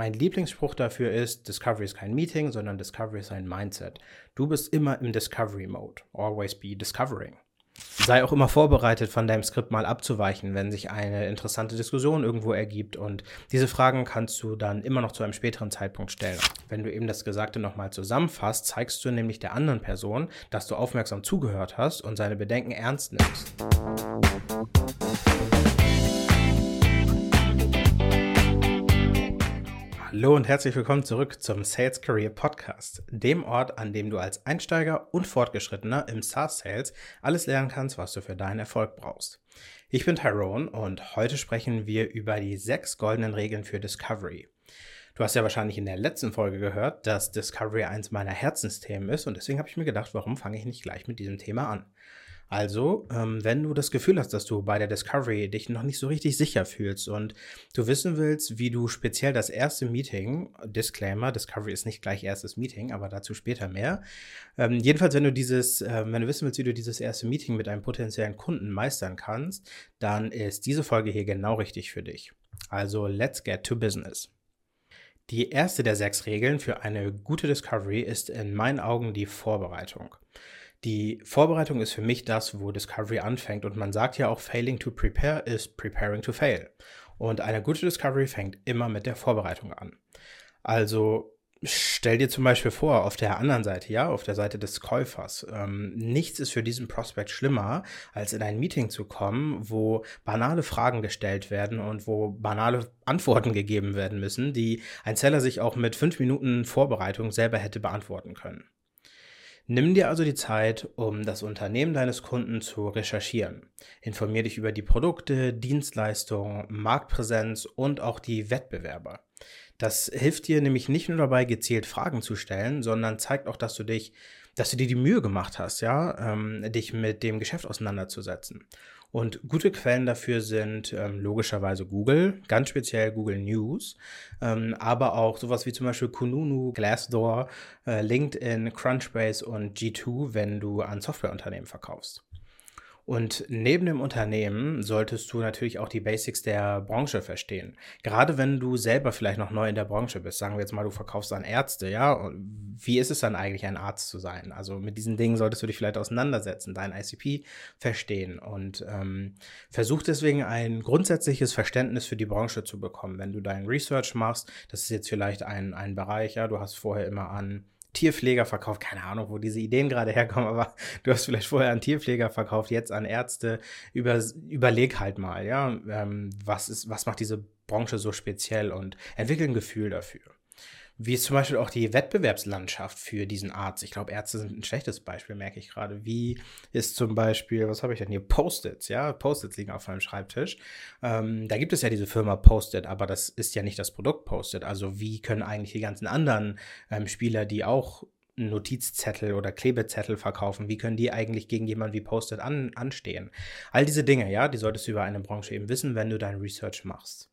Mein Lieblingsspruch dafür ist, Discovery ist kein Meeting, sondern Discovery ist ein Mindset. Du bist immer im Discovery Mode. Always be discovering. Sei auch immer vorbereitet, von deinem Skript mal abzuweichen, wenn sich eine interessante Diskussion irgendwo ergibt. Und diese Fragen kannst du dann immer noch zu einem späteren Zeitpunkt stellen. Wenn du eben das Gesagte nochmal zusammenfasst, zeigst du nämlich der anderen Person, dass du aufmerksam zugehört hast und seine Bedenken ernst nimmst. Hallo und herzlich willkommen zurück zum Sales Career Podcast, dem Ort, an dem du als Einsteiger und Fortgeschrittener im SaaS Sales alles lernen kannst, was du für deinen Erfolg brauchst. Ich bin Tyrone und heute sprechen wir über die sechs goldenen Regeln für Discovery. Du hast ja wahrscheinlich in der letzten Folge gehört, dass Discovery eins meiner Herzensthemen ist und deswegen habe ich mir gedacht, warum fange ich nicht gleich mit diesem Thema an? Also, ähm, wenn du das Gefühl hast, dass du bei der Discovery dich noch nicht so richtig sicher fühlst und du wissen willst, wie du speziell das erste Meeting, Disclaimer, Discovery ist nicht gleich erstes Meeting, aber dazu später mehr. Ähm, jedenfalls, wenn du dieses, äh, wenn du wissen willst, wie du dieses erste Meeting mit einem potenziellen Kunden meistern kannst, dann ist diese Folge hier genau richtig für dich. Also, let's get to business. Die erste der sechs Regeln für eine gute Discovery ist in meinen Augen die Vorbereitung. Die Vorbereitung ist für mich das, wo Discovery anfängt. Und man sagt ja auch, failing to prepare is preparing to fail. Und eine gute Discovery fängt immer mit der Vorbereitung an. Also stell dir zum Beispiel vor, auf der anderen Seite, ja, auf der Seite des Käufers, ähm, nichts ist für diesen Prospekt schlimmer, als in ein Meeting zu kommen, wo banale Fragen gestellt werden und wo banale Antworten gegeben werden müssen, die ein Seller sich auch mit fünf Minuten Vorbereitung selber hätte beantworten können. Nimm dir also die Zeit, um das Unternehmen deines Kunden zu recherchieren. Informier dich über die Produkte, Dienstleistungen, Marktpräsenz und auch die Wettbewerber. Das hilft dir nämlich nicht nur dabei, gezielt Fragen zu stellen, sondern zeigt auch, dass du dich, dass du dir die Mühe gemacht hast, ja, ähm, dich mit dem Geschäft auseinanderzusetzen. Und gute Quellen dafür sind ähm, logischerweise Google, ganz speziell Google News, ähm, aber auch sowas wie zum Beispiel Kununu, Glassdoor, äh, LinkedIn, Crunchbase und G2, wenn du an Softwareunternehmen verkaufst. Und neben dem Unternehmen solltest du natürlich auch die Basics der Branche verstehen. Gerade wenn du selber vielleicht noch neu in der Branche bist. Sagen wir jetzt mal, du verkaufst an Ärzte, ja. Wie ist es dann eigentlich, ein Arzt zu sein? Also mit diesen Dingen solltest du dich vielleicht auseinandersetzen, dein ICP verstehen und ähm, versuch deswegen ein grundsätzliches Verständnis für die Branche zu bekommen. Wenn du dein Research machst, das ist jetzt vielleicht ein, ein Bereich, ja, du hast vorher immer an Tierpfleger verkauft. Keine Ahnung, wo diese Ideen gerade herkommen, aber du hast vielleicht vorher an Tierpfleger verkauft, jetzt an Ärzte. Über, überleg halt mal, ja, ähm, was ist, was macht diese Branche so speziell und entwickel ein Gefühl dafür. Wie ist zum Beispiel auch die Wettbewerbslandschaft für diesen Arzt? Ich glaube, Ärzte sind ein schlechtes Beispiel, merke ich gerade. Wie ist zum Beispiel, was habe ich denn hier? Post-its, ja? Post-its liegen auf meinem Schreibtisch. Ähm, da gibt es ja diese Firma Post-it, aber das ist ja nicht das Produkt Post-it. Also wie können eigentlich die ganzen anderen ähm, Spieler, die auch Notizzettel oder Klebezettel verkaufen, wie können die eigentlich gegen jemanden wie Post-it an, anstehen? All diese Dinge, ja, die solltest du über eine Branche eben wissen, wenn du dein Research machst.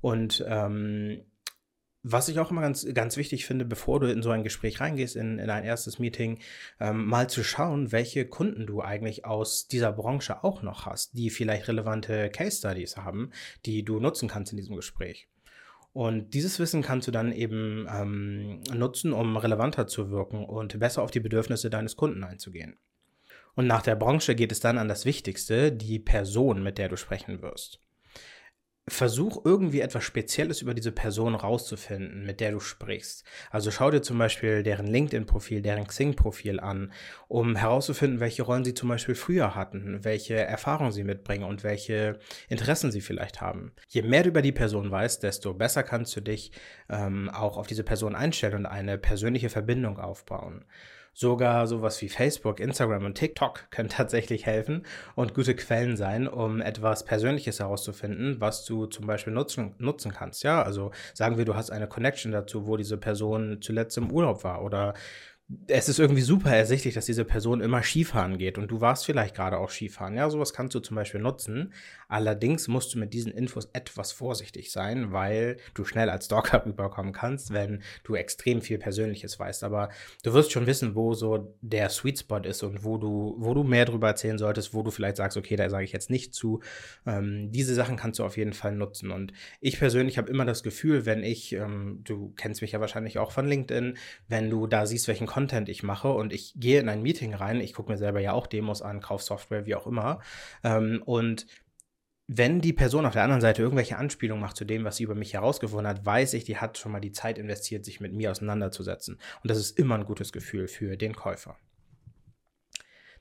Und ähm, was ich auch immer ganz, ganz wichtig finde, bevor du in so ein Gespräch reingehst, in, in ein erstes Meeting, ähm, mal zu schauen, welche Kunden du eigentlich aus dieser Branche auch noch hast, die vielleicht relevante Case Studies haben, die du nutzen kannst in diesem Gespräch. Und dieses Wissen kannst du dann eben ähm, nutzen, um relevanter zu wirken und besser auf die Bedürfnisse deines Kunden einzugehen. Und nach der Branche geht es dann an das Wichtigste, die Person, mit der du sprechen wirst versuch irgendwie etwas Spezielles über diese Person rauszufinden, mit der du sprichst. Also schau dir zum Beispiel deren LinkedIn-Profil, deren Xing-Profil an, um herauszufinden, welche Rollen sie zum Beispiel früher hatten, welche Erfahrungen sie mitbringen und welche Interessen sie vielleicht haben. Je mehr du über die Person weißt, desto besser kannst du dich ähm, auch auf diese Person einstellen und eine persönliche Verbindung aufbauen. Sogar sowas wie Facebook, Instagram und TikTok können tatsächlich helfen und gute Quellen sein, um etwas Persönliches herauszufinden, was du zum Beispiel nutzen, nutzen kannst. Ja, also sagen wir, du hast eine Connection dazu, wo diese Person zuletzt im Urlaub war oder es ist irgendwie super ersichtlich, dass diese Person immer Skifahren geht und du warst vielleicht gerade auch Skifahren. Ja, sowas kannst du zum Beispiel nutzen. Allerdings musst du mit diesen Infos etwas vorsichtig sein, weil du schnell als Stalker rüberkommen kannst, wenn du extrem viel Persönliches weißt. Aber du wirst schon wissen, wo so der Sweet Spot ist und wo du, wo du mehr drüber erzählen solltest, wo du vielleicht sagst, okay, da sage ich jetzt nicht zu. Ähm, diese Sachen kannst du auf jeden Fall nutzen. Und ich persönlich habe immer das Gefühl, wenn ich, ähm, du kennst mich ja wahrscheinlich auch von LinkedIn, wenn du da siehst, welchen Content ich mache und ich gehe in ein Meeting rein, ich gucke mir selber ja auch Demos an, kaufe Software, wie auch immer. Ähm, und wenn die Person auf der anderen Seite irgendwelche Anspielungen macht zu dem, was sie über mich herausgefunden hat, weiß ich, die hat schon mal die Zeit investiert, sich mit mir auseinanderzusetzen. Und das ist immer ein gutes Gefühl für den Käufer.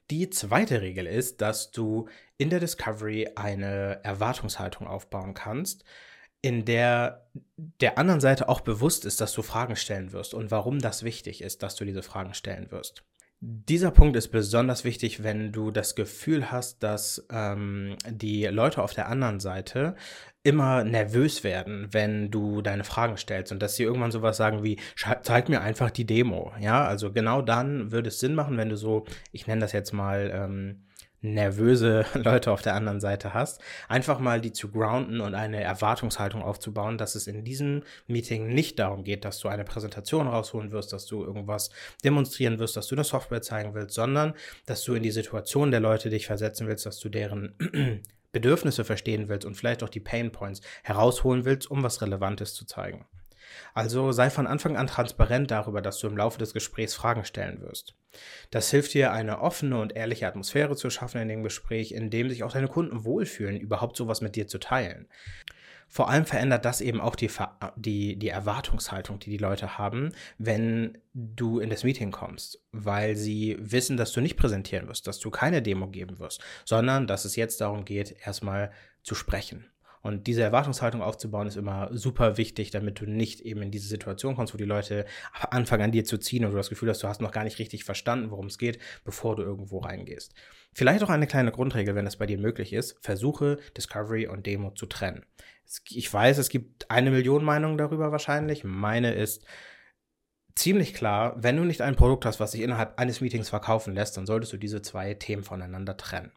Die zweite Regel ist, dass du in der Discovery eine Erwartungshaltung aufbauen kannst, in der der anderen Seite auch bewusst ist, dass du Fragen stellen wirst und warum das wichtig ist, dass du diese Fragen stellen wirst. Dieser Punkt ist besonders wichtig, wenn du das Gefühl hast, dass ähm, die Leute auf der anderen Seite immer nervös werden, wenn du deine Fragen stellst und dass sie irgendwann sowas sagen wie, zeig mir einfach die Demo. Ja, also genau dann würde es Sinn machen, wenn du so, ich nenne das jetzt mal, ähm, nervöse Leute auf der anderen Seite hast, einfach mal die zu grounden und eine Erwartungshaltung aufzubauen, dass es in diesem Meeting nicht darum geht, dass du eine Präsentation rausholen wirst, dass du irgendwas demonstrieren wirst, dass du eine Software zeigen willst, sondern dass du in die Situation der Leute dich versetzen willst, dass du deren Bedürfnisse verstehen willst und vielleicht auch die Pain Points herausholen willst, um was Relevantes zu zeigen. Also sei von Anfang an transparent darüber, dass du im Laufe des Gesprächs Fragen stellen wirst. Das hilft dir, eine offene und ehrliche Atmosphäre zu schaffen in dem Gespräch, in dem sich auch deine Kunden wohlfühlen, überhaupt sowas mit dir zu teilen. Vor allem verändert das eben auch die, die, die Erwartungshaltung, die die Leute haben, wenn du in das Meeting kommst, weil sie wissen, dass du nicht präsentieren wirst, dass du keine Demo geben wirst, sondern dass es jetzt darum geht, erstmal zu sprechen. Und diese Erwartungshaltung aufzubauen ist immer super wichtig, damit du nicht eben in diese Situation kommst, wo die Leute anfangen an dir zu ziehen und du das Gefühl hast, du hast noch gar nicht richtig verstanden, worum es geht, bevor du irgendwo reingehst. Vielleicht auch eine kleine Grundregel, wenn das bei dir möglich ist, versuche Discovery und Demo zu trennen. Ich weiß, es gibt eine Million Meinungen darüber wahrscheinlich. Meine ist, ziemlich klar, wenn du nicht ein Produkt hast, was sich innerhalb eines Meetings verkaufen lässt, dann solltest du diese zwei Themen voneinander trennen.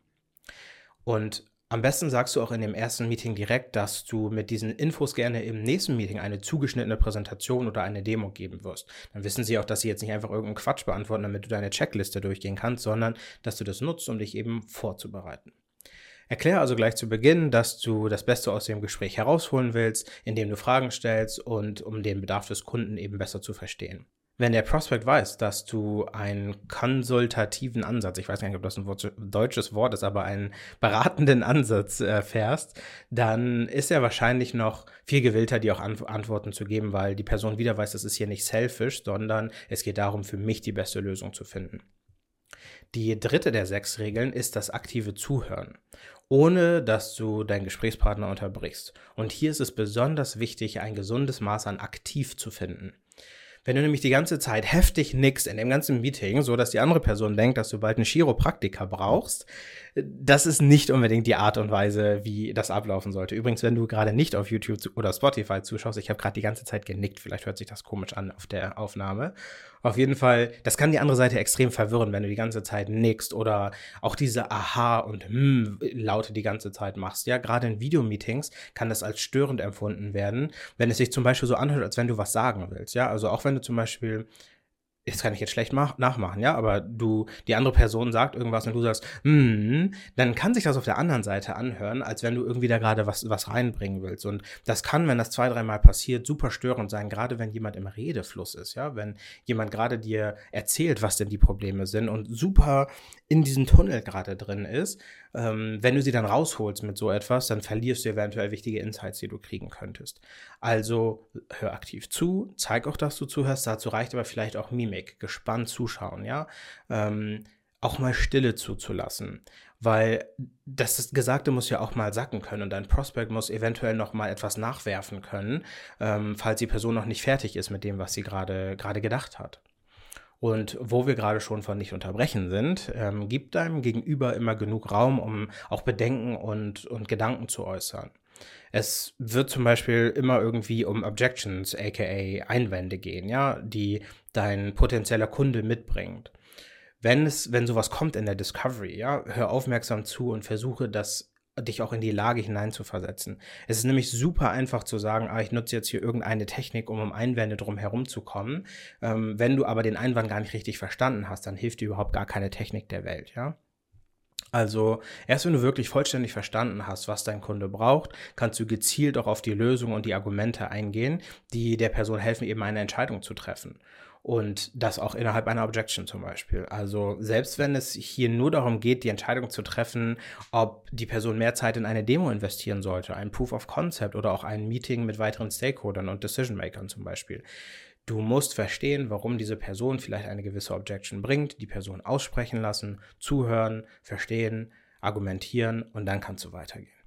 Und am besten sagst du auch in dem ersten Meeting direkt, dass du mit diesen Infos gerne im nächsten Meeting eine zugeschnittene Präsentation oder eine Demo geben wirst. Dann wissen sie auch, dass sie jetzt nicht einfach irgendeinen Quatsch beantworten, damit du deine Checkliste durchgehen kannst, sondern dass du das nutzt, um dich eben vorzubereiten. Erkläre also gleich zu Beginn, dass du das Beste aus dem Gespräch herausholen willst, indem du Fragen stellst und um den Bedarf des Kunden eben besser zu verstehen wenn der Prospect weiß, dass du einen konsultativen Ansatz, ich weiß gar nicht, ob das ein deutsches Wort ist, aber einen beratenden Ansatz äh, fährst, dann ist er wahrscheinlich noch viel gewillter, dir auch Ant Antworten zu geben, weil die Person wieder weiß, das ist hier nicht selfish, sondern es geht darum, für mich die beste Lösung zu finden. Die dritte der sechs Regeln ist das aktive Zuhören, ohne dass du deinen Gesprächspartner unterbrichst. Und hier ist es besonders wichtig, ein gesundes Maß an aktiv zu finden. Wenn du nämlich die ganze Zeit heftig nix in dem ganzen Meeting, so dass die andere Person denkt, dass du bald einen Chiropraktiker brauchst, das ist nicht unbedingt die Art und Weise, wie das ablaufen sollte. Übrigens, wenn du gerade nicht auf YouTube oder Spotify zuschaust, ich habe gerade die ganze Zeit genickt, vielleicht hört sich das komisch an auf der Aufnahme. Auf jeden Fall, das kann die andere Seite extrem verwirren, wenn du die ganze Zeit nickst oder auch diese Aha und Hm Laute die ganze Zeit machst. Ja, gerade in Videomeetings kann das als störend empfunden werden, wenn es sich zum Beispiel so anhört, als wenn du was sagen willst. Ja, also auch wenn du zum Beispiel das kann ich jetzt schlecht nachmachen, ja, aber du, die andere Person sagt irgendwas und du sagst, mm, dann kann sich das auf der anderen Seite anhören, als wenn du irgendwie da gerade was, was reinbringen willst. Und das kann, wenn das zwei, dreimal passiert, super störend sein, gerade wenn jemand im Redefluss ist, ja, wenn jemand gerade dir erzählt, was denn die Probleme sind und super in diesem Tunnel gerade drin ist. Ähm, wenn du sie dann rausholst mit so etwas, dann verlierst du eventuell wichtige Insights, die du kriegen könntest. Also hör aktiv zu, zeig auch, dass du zuhörst. Dazu reicht aber vielleicht auch Mimik, gespannt zuschauen, ja. Ähm, auch mal Stille zuzulassen, weil das Gesagte muss ja auch mal sacken können und dein Prospect muss eventuell noch mal etwas nachwerfen können, ähm, falls die Person noch nicht fertig ist mit dem, was sie gerade gerade gedacht hat. Und wo wir gerade schon von nicht unterbrechen sind, ähm, gibt deinem Gegenüber immer genug Raum, um auch Bedenken und, und Gedanken zu äußern. Es wird zum Beispiel immer irgendwie um Objections, aka Einwände gehen, ja, die dein potenzieller Kunde mitbringt. Wenn es, wenn sowas kommt in der Discovery, ja, hör aufmerksam zu und versuche das dich auch in die Lage hineinzuversetzen. Es ist nämlich super einfach zu sagen, ah, ich nutze jetzt hier irgendeine Technik, um um Einwände drum herum zu kommen. Ähm, wenn du aber den Einwand gar nicht richtig verstanden hast, dann hilft dir überhaupt gar keine Technik der Welt, ja. Also erst wenn du wirklich vollständig verstanden hast, was dein Kunde braucht, kannst du gezielt auch auf die Lösung und die Argumente eingehen, die der Person helfen, eben eine Entscheidung zu treffen. Und das auch innerhalb einer Objection zum Beispiel. Also selbst wenn es hier nur darum geht, die Entscheidung zu treffen, ob die Person mehr Zeit in eine Demo investieren sollte, ein Proof of Concept oder auch ein Meeting mit weiteren Stakeholdern und Decision Makern zum Beispiel. Du musst verstehen, warum diese Person vielleicht eine gewisse Objection bringt, die Person aussprechen lassen, zuhören, verstehen, argumentieren und dann kannst du weitergehen.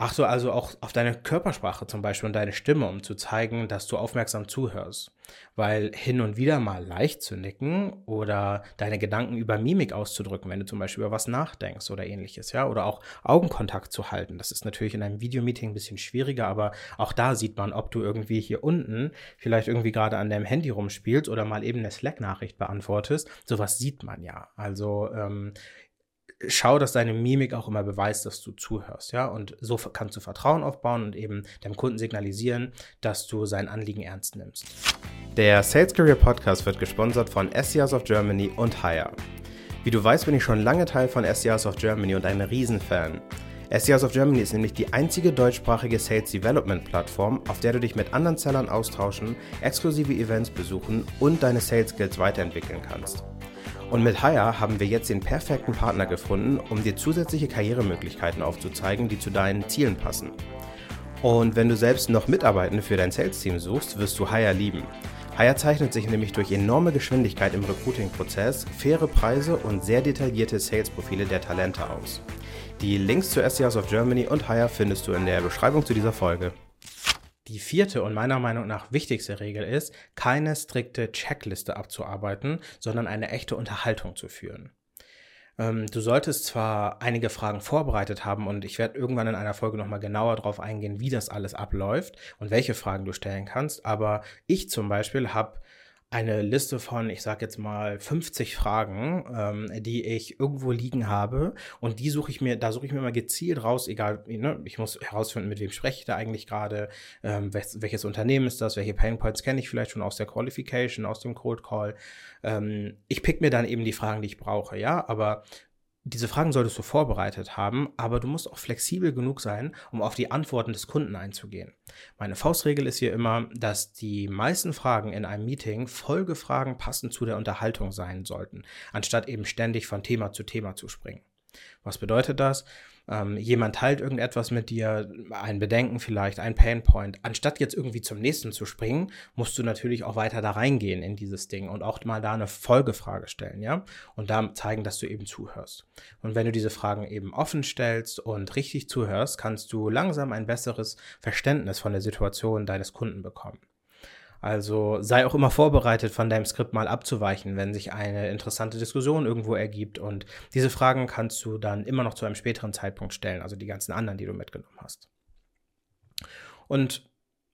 Achte also auch auf deine Körpersprache zum Beispiel und deine Stimme, um zu zeigen, dass du aufmerksam zuhörst. Weil hin und wieder mal leicht zu nicken oder deine Gedanken über Mimik auszudrücken, wenn du zum Beispiel über was nachdenkst oder ähnliches, ja, oder auch Augenkontakt zu halten. Das ist natürlich in einem Videomeeting ein bisschen schwieriger, aber auch da sieht man, ob du irgendwie hier unten vielleicht irgendwie gerade an deinem Handy rumspielst oder mal eben eine Slack-Nachricht beantwortest. Sowas sieht man ja. Also ähm, schau, dass deine Mimik auch immer beweist, dass du zuhörst, ja. Und so kannst du Vertrauen aufbauen und eben deinem Kunden signalisieren, dass du sein Anliegen ernst nimmst. Der Sales Career Podcast wird gesponsert von SCRs of Germany und Hire. Wie du weißt, bin ich schon lange Teil von SCRs of Germany und ein Riesenfan. SCRs of Germany ist nämlich die einzige deutschsprachige Sales Development Plattform, auf der du dich mit anderen Sellern austauschen, exklusive Events besuchen und deine Sales Skills weiterentwickeln kannst. Und mit Hire haben wir jetzt den perfekten Partner gefunden, um dir zusätzliche Karrieremöglichkeiten aufzuzeigen, die zu deinen Zielen passen. Und wenn du selbst noch Mitarbeitende für dein Sales-Team suchst, wirst du Hire lieben. Hire zeichnet sich nämlich durch enorme Geschwindigkeit im Recruiting-Prozess, faire Preise und sehr detaillierte Sales-Profile der Talente aus. Die Links zu SCRs of Germany und Hire findest du in der Beschreibung zu dieser Folge. Die vierte und meiner Meinung nach wichtigste Regel ist, keine strikte Checkliste abzuarbeiten, sondern eine echte Unterhaltung zu führen. Ähm, du solltest zwar einige Fragen vorbereitet haben und ich werde irgendwann in einer Folge nochmal genauer darauf eingehen, wie das alles abläuft und welche Fragen du stellen kannst, aber ich zum Beispiel habe eine Liste von, ich sag jetzt mal, 50 Fragen, ähm, die ich irgendwo liegen habe. Und die suche ich mir, da suche ich mir mal gezielt raus, egal, ne, ich muss herausfinden, mit wem spreche ich da eigentlich gerade, ähm, welches, welches Unternehmen ist das, welche Painpoints kenne ich vielleicht schon aus der Qualification, aus dem Cold Call. Ähm, ich pick mir dann eben die Fragen, die ich brauche, ja, aber diese Fragen solltest du vorbereitet haben, aber du musst auch flexibel genug sein, um auf die Antworten des Kunden einzugehen. Meine Faustregel ist hier immer, dass die meisten Fragen in einem Meeting Folgefragen passend zu der Unterhaltung sein sollten, anstatt eben ständig von Thema zu Thema zu springen. Was bedeutet das? Ähm, jemand teilt irgendetwas mit dir, ein Bedenken vielleicht, ein Painpoint. Anstatt jetzt irgendwie zum nächsten zu springen, musst du natürlich auch weiter da reingehen in dieses Ding und auch mal da eine Folgefrage stellen, ja? Und da zeigen, dass du eben zuhörst. Und wenn du diese Fragen eben offen stellst und richtig zuhörst, kannst du langsam ein besseres Verständnis von der Situation deines Kunden bekommen. Also sei auch immer vorbereitet, von deinem Skript mal abzuweichen, wenn sich eine interessante Diskussion irgendwo ergibt. Und diese Fragen kannst du dann immer noch zu einem späteren Zeitpunkt stellen, also die ganzen anderen, die du mitgenommen hast. Und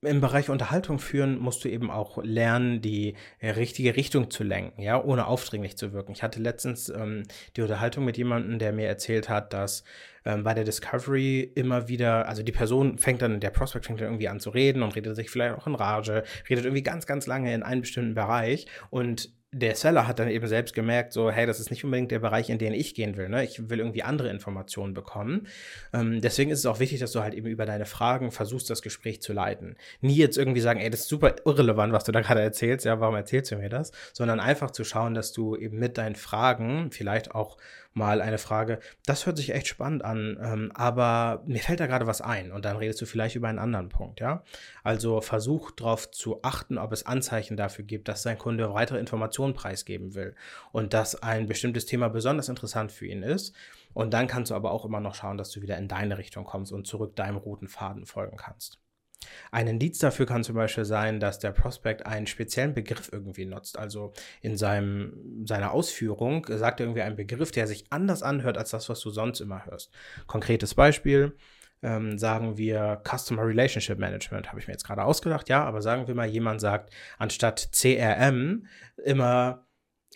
im Bereich Unterhaltung führen musst du eben auch lernen, die richtige Richtung zu lenken, ja, ohne aufdringlich zu wirken. Ich hatte letztens ähm, die Unterhaltung mit jemandem, der mir erzählt hat, dass ähm, bei der Discovery immer wieder, also die Person fängt dann, der Prospect fängt dann irgendwie an zu reden und redet sich vielleicht auch in Rage, redet irgendwie ganz, ganz lange in einem bestimmten Bereich und der Seller hat dann eben selbst gemerkt, so, hey, das ist nicht unbedingt der Bereich, in den ich gehen will. Ne? Ich will irgendwie andere Informationen bekommen. Ähm, deswegen ist es auch wichtig, dass du halt eben über deine Fragen versuchst, das Gespräch zu leiten. Nie jetzt irgendwie sagen, ey, das ist super irrelevant, was du da gerade erzählst, ja, warum erzählst du mir das? Sondern einfach zu schauen, dass du eben mit deinen Fragen vielleicht auch mal eine Frage, das hört sich echt spannend an, ähm, aber mir fällt da gerade was ein und dann redest du vielleicht über einen anderen Punkt, ja. Also versuch darauf zu achten, ob es Anzeichen dafür gibt, dass dein Kunde weitere Informationen preisgeben will und dass ein bestimmtes Thema besonders interessant für ihn ist. Und dann kannst du aber auch immer noch schauen, dass du wieder in deine Richtung kommst und zurück deinem roten Faden folgen kannst. Ein Indiz dafür kann zum Beispiel sein, dass der Prospect einen speziellen Begriff irgendwie nutzt. Also in seinem, seiner Ausführung sagt er irgendwie einen Begriff, der sich anders anhört als das, was du sonst immer hörst. Konkretes Beispiel. ähm, sagen wir Customer Relationship Management, habe ich mir jetzt gerade ausgedacht, ja, aber sagen wir mal, jemand sagt anstatt CRM immer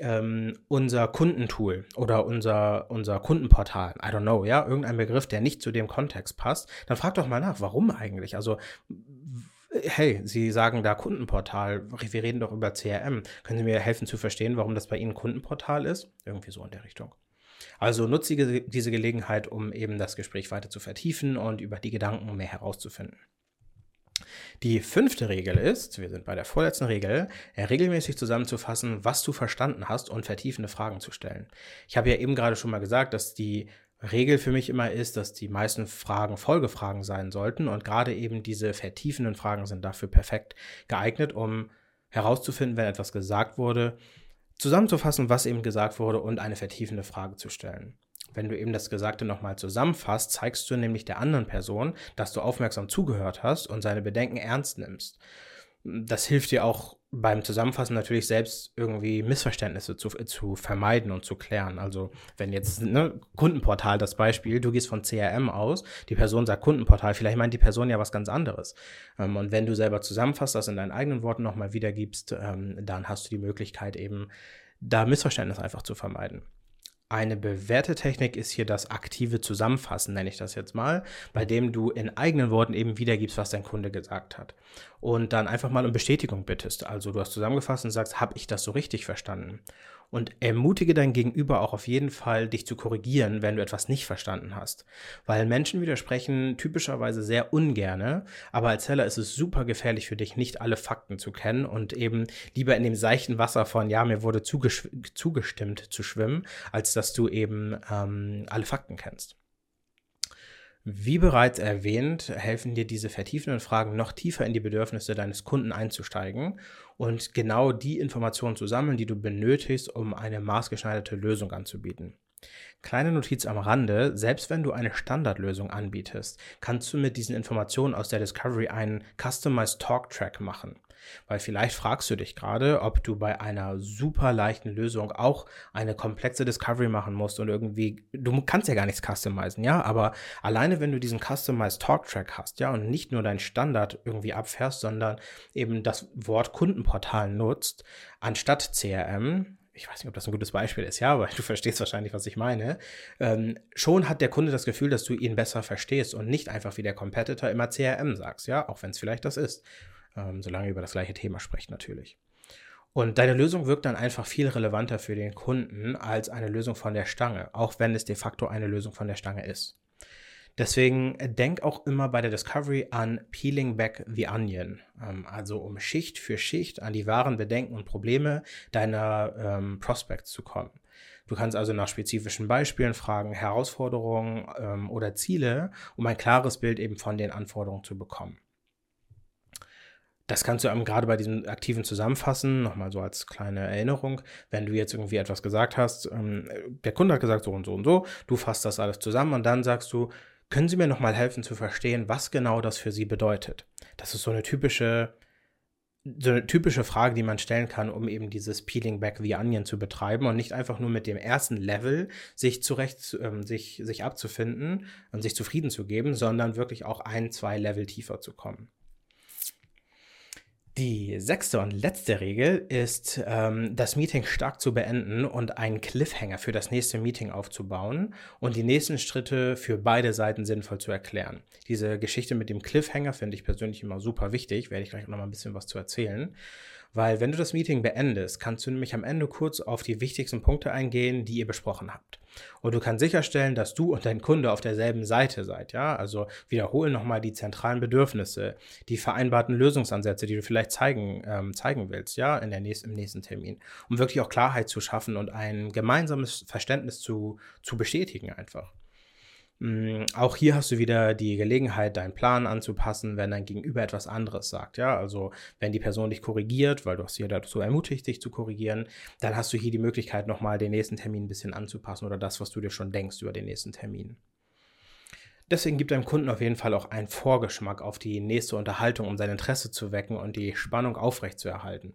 ähm, unser Kundentool oder unser, unser Kundenportal, I don't know, ja, irgendein Begriff, der nicht zu dem Kontext passt, dann frag doch mal nach, warum eigentlich? Also, hey, Sie sagen da Kundenportal, wir reden doch über CRM. Können Sie mir helfen zu verstehen, warum das bei Ihnen Kundenportal ist? Irgendwie so in der Richtung. Also nutze diese Gelegenheit, um eben das Gespräch weiter zu vertiefen und über die Gedanken mehr herauszufinden. Die fünfte Regel ist, wir sind bei der vorletzten Regel, regelmäßig zusammenzufassen, was du verstanden hast und vertiefende Fragen zu stellen. Ich habe ja eben gerade schon mal gesagt, dass die Regel für mich immer ist, dass die meisten Fragen Folgefragen sein sollten und gerade eben diese vertiefenden Fragen sind dafür perfekt geeignet, um herauszufinden, wenn etwas gesagt wurde, zusammenzufassen, was eben gesagt wurde und eine vertiefende Frage zu stellen. Wenn du eben das Gesagte nochmal zusammenfasst, zeigst du nämlich der anderen Person, dass du aufmerksam zugehört hast und seine Bedenken ernst nimmst. Das hilft dir auch beim Zusammenfassen natürlich selbst irgendwie Missverständnisse zu, zu vermeiden und zu klären. Also wenn jetzt ne, Kundenportal das Beispiel, du gehst von CRM aus, die Person sagt Kundenportal, vielleicht meint die Person ja was ganz anderes. Ähm, und wenn du selber zusammenfasst, das in deinen eigenen Worten nochmal wiedergibst, ähm, dann hast du die Möglichkeit eben da Missverständnisse einfach zu vermeiden. Eine bewährte Technik ist hier das aktive Zusammenfassen, nenne ich das jetzt mal, bei dem du in eigenen Worten eben wiedergibst, was dein Kunde gesagt hat. Und dann einfach mal um Bestätigung bittest. Also du hast zusammengefasst und sagst, habe ich das so richtig verstanden? Und ermutige dein Gegenüber auch auf jeden Fall, dich zu korrigieren, wenn du etwas nicht verstanden hast. Weil Menschen widersprechen typischerweise sehr ungerne, aber als Seller ist es super gefährlich für dich, nicht alle Fakten zu kennen und eben lieber in dem seichten Wasser von, ja, mir wurde zugestimmt zu schwimmen, als dass du eben ähm, alle Fakten kennst. Wie bereits erwähnt, helfen dir diese vertiefenden Fragen noch tiefer in die Bedürfnisse deines Kunden einzusteigen und genau die Informationen zu sammeln, die du benötigst, um eine maßgeschneiderte Lösung anzubieten. Kleine Notiz am Rande, selbst wenn du eine Standardlösung anbietest, kannst du mit diesen Informationen aus der Discovery einen Customized Talk Track machen. Weil vielleicht fragst du dich gerade, ob du bei einer super leichten Lösung auch eine komplexe Discovery machen musst und irgendwie, du kannst ja gar nichts customizen, ja, aber alleine wenn du diesen Customized Talk Track hast, ja, und nicht nur dein Standard irgendwie abfährst, sondern eben das Wort Kundenportal nutzt, anstatt CRM, ich weiß nicht, ob das ein gutes Beispiel ist, ja, aber du verstehst wahrscheinlich, was ich meine. Ähm, schon hat der Kunde das Gefühl, dass du ihn besser verstehst und nicht einfach wie der Competitor immer CRM sagst, ja, auch wenn es vielleicht das ist ähm, solange ihr über das gleiche Thema sprecht natürlich. Und deine Lösung wirkt dann einfach viel relevanter für den Kunden als eine Lösung von der Stange, auch wenn es de facto eine Lösung von der Stange ist. Deswegen denk auch immer bei der Discovery an Peeling Back the Onion, ähm, also um Schicht für Schicht an die wahren Bedenken und Probleme deiner ähm, Prospects zu kommen. Du kannst also nach spezifischen Beispielen fragen, Herausforderungen ähm, oder Ziele, um ein klares Bild eben von den Anforderungen zu bekommen. Das kannst du gerade bei diesem aktiven Zusammenfassen, nochmal so als kleine Erinnerung, wenn du jetzt irgendwie etwas gesagt hast, ähm, der Kunde hat gesagt so und so und so, du fasst das alles zusammen und dann sagst du, können Sie mir nochmal helfen zu verstehen, was genau das für Sie bedeutet? Das ist so eine typische, so eine typische Frage, die man stellen kann, um eben dieses Peeling Back the Onion zu betreiben und nicht einfach nur mit dem ersten Level sich zurecht, ähm, sich, sich abzufinden und sich zufrieden zu geben, sondern wirklich auch ein, zwei Level tiefer zu kommen. Die sechste und letzte Regel ist, ähm, das Meeting stark zu beenden und einen Cliffhanger für das nächste Meeting aufzubauen und die nächsten Schritte für beide Seiten sinnvoll zu erklären. Diese Geschichte mit dem Cliffhanger finde ich persönlich immer super wichtig, werde ich gleich noch mal ein bisschen was zu erzählen. Weil wenn du das Meeting beendest, kannst du nämlich am Ende kurz auf die wichtigsten Punkte eingehen, die ihr besprochen habt. Und du kannst sicherstellen, dass du und dein Kunde auf derselben Seite seid, ja? Also wiederholen nochmal die zentralen Bedürfnisse, die vereinbarten Lösungsansätze, die du vielleicht zeigen, ähm, zeigen willst, ja, in der nächsten, im nächsten Termin. Um wirklich auch Klarheit zu schaffen und ein gemeinsames Verständnis zu, zu bestätigen einfach. Mm, auch hier hast du wieder die Gelegenheit, deinen Plan anzupassen, wenn dein Gegenüber etwas anderes sagt. Ja, also wenn die Person dich korrigiert, weil du hast sie dazu ermutigt, dich zu korrigieren, dann hast du hier die Möglichkeit, nochmal den nächsten Termin ein bisschen anzupassen oder das, was du dir schon denkst über den nächsten Termin. Deswegen gibt deinem Kunden auf jeden Fall auch einen Vorgeschmack auf die nächste Unterhaltung, um sein Interesse zu wecken und die Spannung aufrechtzuerhalten.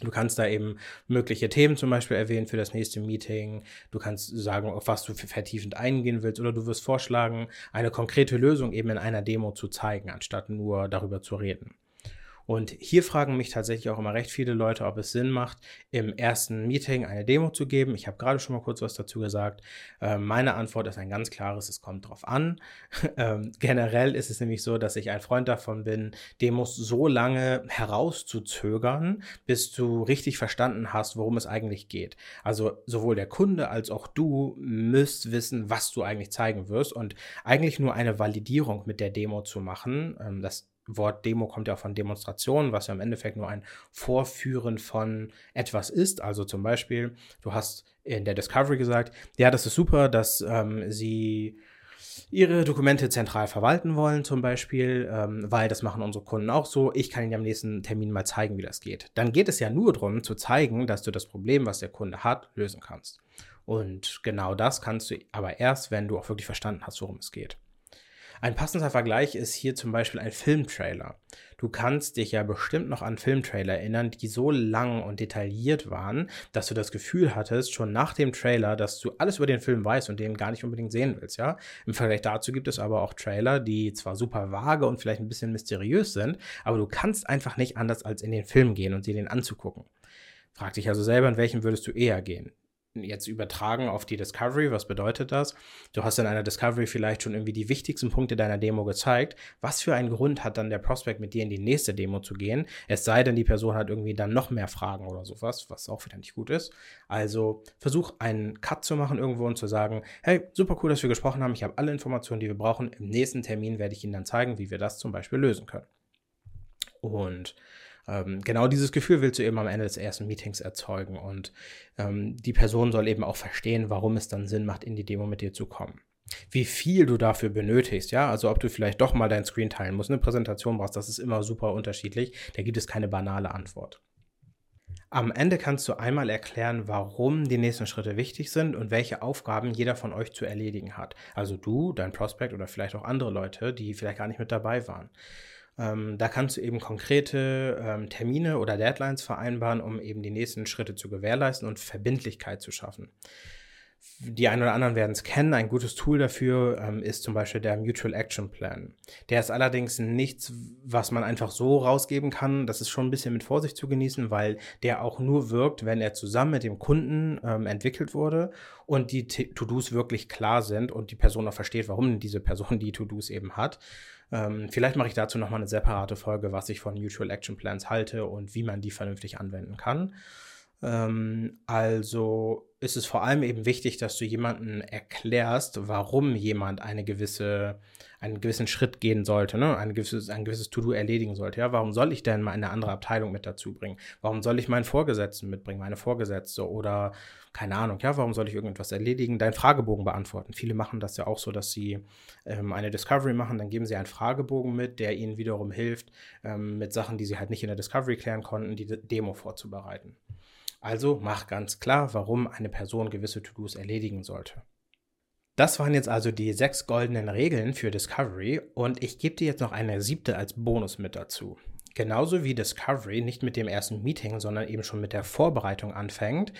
Du kannst da eben mögliche Themen zum Beispiel erwähnen für das nächste Meeting. Du kannst sagen, auf was du vertiefend eingehen willst oder du wirst vorschlagen, eine konkrete Lösung eben in einer Demo zu zeigen, anstatt nur darüber zu reden. Und hier fragen mich tatsächlich auch immer recht viele Leute, ob es Sinn macht, im ersten Meeting eine Demo zu geben. Ich habe gerade schon mal kurz was dazu gesagt. Äh, meine Antwort ist ein ganz klares, es kommt drauf an. ähm, generell ist es nämlich so, dass ich ein Freund davon bin, Demos so lange herauszuzögern, bis du richtig verstanden hast, worum es eigentlich geht. Also sowohl der Kunde als auch du müsst wissen, was du eigentlich zeigen wirst und eigentlich nur eine Validierung mit der Demo zu machen. Ähm, das Wort Demo kommt ja von Demonstration, was ja im Endeffekt nur ein Vorführen von etwas ist. Also zum Beispiel, du hast in der Discovery gesagt, ja, das ist super, dass ähm, sie ihre Dokumente zentral verwalten wollen, zum Beispiel, ähm, weil das machen unsere Kunden auch so. Ich kann Ihnen am nächsten Termin mal zeigen, wie das geht. Dann geht es ja nur darum, zu zeigen, dass du das Problem, was der Kunde hat, lösen kannst. Und genau das kannst du aber erst, wenn du auch wirklich verstanden hast, worum es geht. Ein passender Vergleich ist hier zum Beispiel ein Filmtrailer. Du kannst dich ja bestimmt noch an Filmtrailer erinnern, die so lang und detailliert waren, dass du das Gefühl hattest, schon nach dem Trailer, dass du alles über den Film weißt und den gar nicht unbedingt sehen willst, ja. Im Vergleich dazu gibt es aber auch Trailer, die zwar super vage und vielleicht ein bisschen mysteriös sind, aber du kannst einfach nicht anders als in den Film gehen und dir den anzugucken. Frag dich also selber, in welchen würdest du eher gehen? Jetzt übertragen auf die Discovery, was bedeutet das? Du hast in einer Discovery vielleicht schon irgendwie die wichtigsten Punkte deiner Demo gezeigt. Was für einen Grund hat dann der Prospect mit dir in die nächste Demo zu gehen? Es sei denn, die Person hat irgendwie dann noch mehr Fragen oder sowas, was auch wieder nicht gut ist. Also versuch einen Cut zu machen irgendwo und zu sagen, hey, super cool, dass wir gesprochen haben. Ich habe alle Informationen, die wir brauchen. Im nächsten Termin werde ich Ihnen dann zeigen, wie wir das zum Beispiel lösen können. Und ähm, genau dieses Gefühl willst du eben am Ende des ersten Meetings erzeugen und ähm, die Person soll eben auch verstehen, warum es dann Sinn macht, in die Demo mit dir zu kommen. Wie viel du dafür benötigst, ja, also ob du vielleicht doch mal dein Screen teilen musst, eine Präsentation brauchst, das ist immer super unterschiedlich. Da gibt es keine banale Antwort. Am Ende kannst du einmal erklären, warum die nächsten Schritte wichtig sind und welche Aufgaben jeder von euch zu erledigen hat. Also du, dein Prospect oder vielleicht auch andere Leute, die vielleicht gar nicht mit dabei waren. Ähm, da kannst du eben konkrete ähm, Termine oder Deadlines vereinbaren, um eben die nächsten Schritte zu gewährleisten und Verbindlichkeit zu schaffen. Die einen oder anderen werden es kennen. Ein gutes Tool dafür ähm, ist zum Beispiel der Mutual Action Plan. Der ist allerdings nichts, was man einfach so rausgeben kann. Das ist schon ein bisschen mit Vorsicht zu genießen, weil der auch nur wirkt, wenn er zusammen mit dem Kunden ähm, entwickelt wurde und die To-Dos wirklich klar sind und die Person auch versteht, warum diese Person die To-Dos eben hat. Ähm, vielleicht mache ich dazu nochmal eine separate Folge, was ich von Mutual Action Plans halte und wie man die vernünftig anwenden kann. Ähm, also ist es vor allem eben wichtig, dass du jemanden erklärst, warum jemand eine gewisse, einen gewissen Schritt gehen sollte, ne? ein gewisses, ein gewisses To-Do erledigen sollte. Ja, warum soll ich denn mal eine andere Abteilung mit dazu bringen? Warum soll ich meinen Vorgesetzten mitbringen, meine Vorgesetzte oder keine Ahnung, ja, warum soll ich irgendwas erledigen? Deinen Fragebogen beantworten. Viele machen das ja auch so, dass sie ähm, eine Discovery machen, dann geben sie einen Fragebogen mit, der ihnen wiederum hilft, ähm, mit Sachen, die sie halt nicht in der Discovery klären konnten, die Demo vorzubereiten. Also mach ganz klar, warum eine Person gewisse To-Dos erledigen sollte. Das waren jetzt also die sechs goldenen Regeln für Discovery und ich gebe dir jetzt noch eine siebte als Bonus mit dazu. Genauso wie Discovery nicht mit dem ersten Meeting, sondern eben schon mit der Vorbereitung anfängt,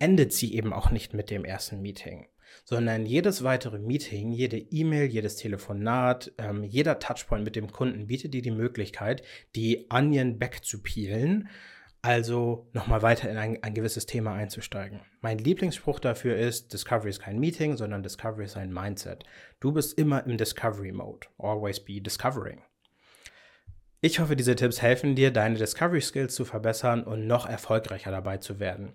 endet sie eben auch nicht mit dem ersten Meeting, sondern jedes weitere Meeting, jede E-Mail, jedes Telefonat, ähm, jeder Touchpoint mit dem Kunden bietet dir die Möglichkeit, die Onion back zu peelen also nochmal weiter in ein, ein, gewisses Thema einzusteigen. Mein Lieblingsspruch dafür ist, Discovery ist kein Meeting, sondern Discovery ist ein Mindset. Du bist immer im Discovery Mode. Always be discovering. Ich hoffe, diese Tipps helfen dir, deine Discovery Skills zu verbessern und noch erfolgreicher dabei zu werden.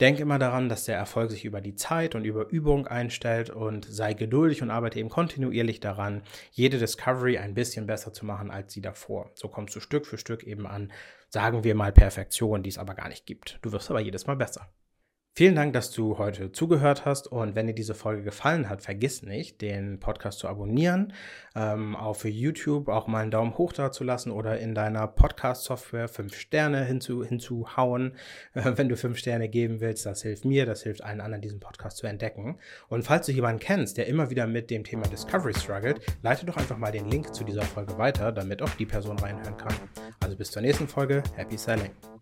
Denk immer daran, dass der Erfolg sich über die Zeit und über Übung einstellt und sei geduldig und arbeite eben kontinuierlich daran, jede Discovery ein bisschen besser zu machen als sie davor. So kommst du Stück für Stück eben an, sagen wir mal, Perfektion, die es aber gar nicht gibt. Du wirst aber jedes Mal besser. Vielen Dank, dass du heute zugehört hast und wenn dir diese Folge gefallen hat, vergiss nicht, den Podcast zu abonnieren, ähm, auf YouTube auch mal einen Daumen hoch da zu lassen oder in deiner Podcast-Software fünf Sterne hinzu, hinzuhauen, äh, wenn du fünf Sterne geben willst. Das hilft mir, das hilft allen anderen, diesen Podcast zu entdecken. Und falls du jemanden kennst, der immer wieder mit dem Thema Discovery struggelt, leite doch einfach mal den Link zu dieser Folge weiter, damit auch die Person reinhören kann. Also bis zur nächsten Folge. Happy Selling!